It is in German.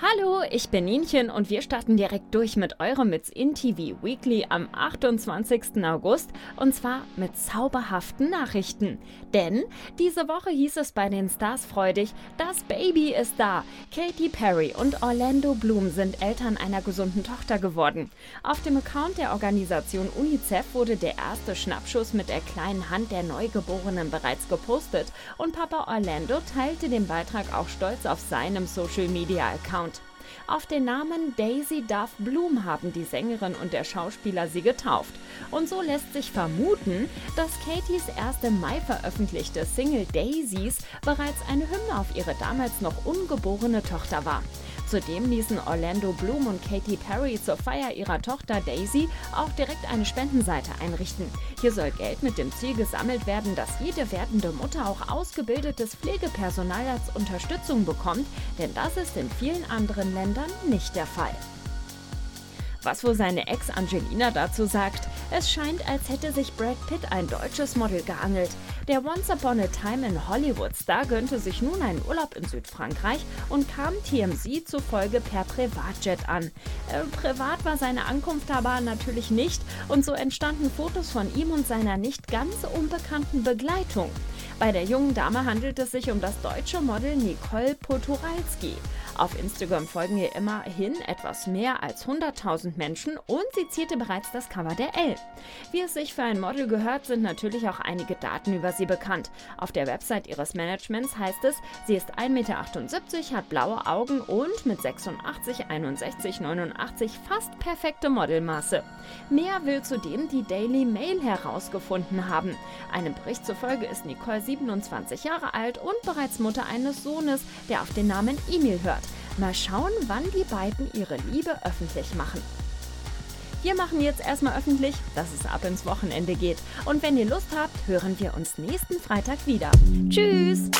Hallo, ich bin Nienchen und wir starten direkt durch mit eurem It's In TV Weekly am 28. August und zwar mit zauberhaften Nachrichten. Denn diese Woche hieß es bei den Stars freudig, das Baby ist da. Katy Perry und Orlando Bloom sind Eltern einer gesunden Tochter geworden. Auf dem Account der Organisation UNICEF wurde der erste Schnappschuss mit der kleinen Hand der Neugeborenen bereits gepostet und Papa Orlando teilte den Beitrag auch stolz auf seinem Social Media Account. Auf den Namen Daisy Duff Bloom haben die Sängerin und der Schauspieler sie getauft. Und so lässt sich vermuten, dass Katys erste Mai veröffentlichte Single Daisies bereits eine Hymne auf ihre damals noch ungeborene Tochter war. Zudem ließen Orlando Bloom und Katy Perry zur Feier ihrer Tochter Daisy auch direkt eine Spendenseite einrichten. Hier soll Geld mit dem Ziel gesammelt werden, dass jede werdende Mutter auch ausgebildetes Pflegepersonal als Unterstützung bekommt, denn das ist in vielen anderen Ländern nicht der Fall. Was wohl seine Ex Angelina dazu sagt? Es scheint, als hätte sich Brad Pitt ein deutsches Model geangelt. Der Once Upon a Time in Hollywood-Star gönnte sich nun einen Urlaub in Südfrankreich und kam TMZ zufolge per Privatjet an. Äh, privat war seine Ankunft aber natürlich nicht und so entstanden Fotos von ihm und seiner nicht ganz unbekannten Begleitung. Bei der jungen Dame handelt es sich um das deutsche Model Nicole Poturalski. Auf Instagram folgen ihr immerhin etwas mehr als 100.000 Menschen und sie zierte bereits das Cover der L. Wie es sich für ein Model gehört, sind natürlich auch einige Daten über sie bekannt. Auf der Website ihres Managements heißt es, sie ist 1,78 Meter, hat blaue Augen und mit 86, 61, 89 fast perfekte Modelmaße. Mehr will zudem die Daily Mail herausgefunden haben. Einem Bericht zufolge ist Nicole 27 Jahre alt und bereits Mutter eines Sohnes, der auf den Namen Emil hört. Mal schauen, wann die beiden ihre Liebe öffentlich machen. Wir machen jetzt erstmal öffentlich, dass es ab ins Wochenende geht. Und wenn ihr Lust habt, hören wir uns nächsten Freitag wieder. Tschüss!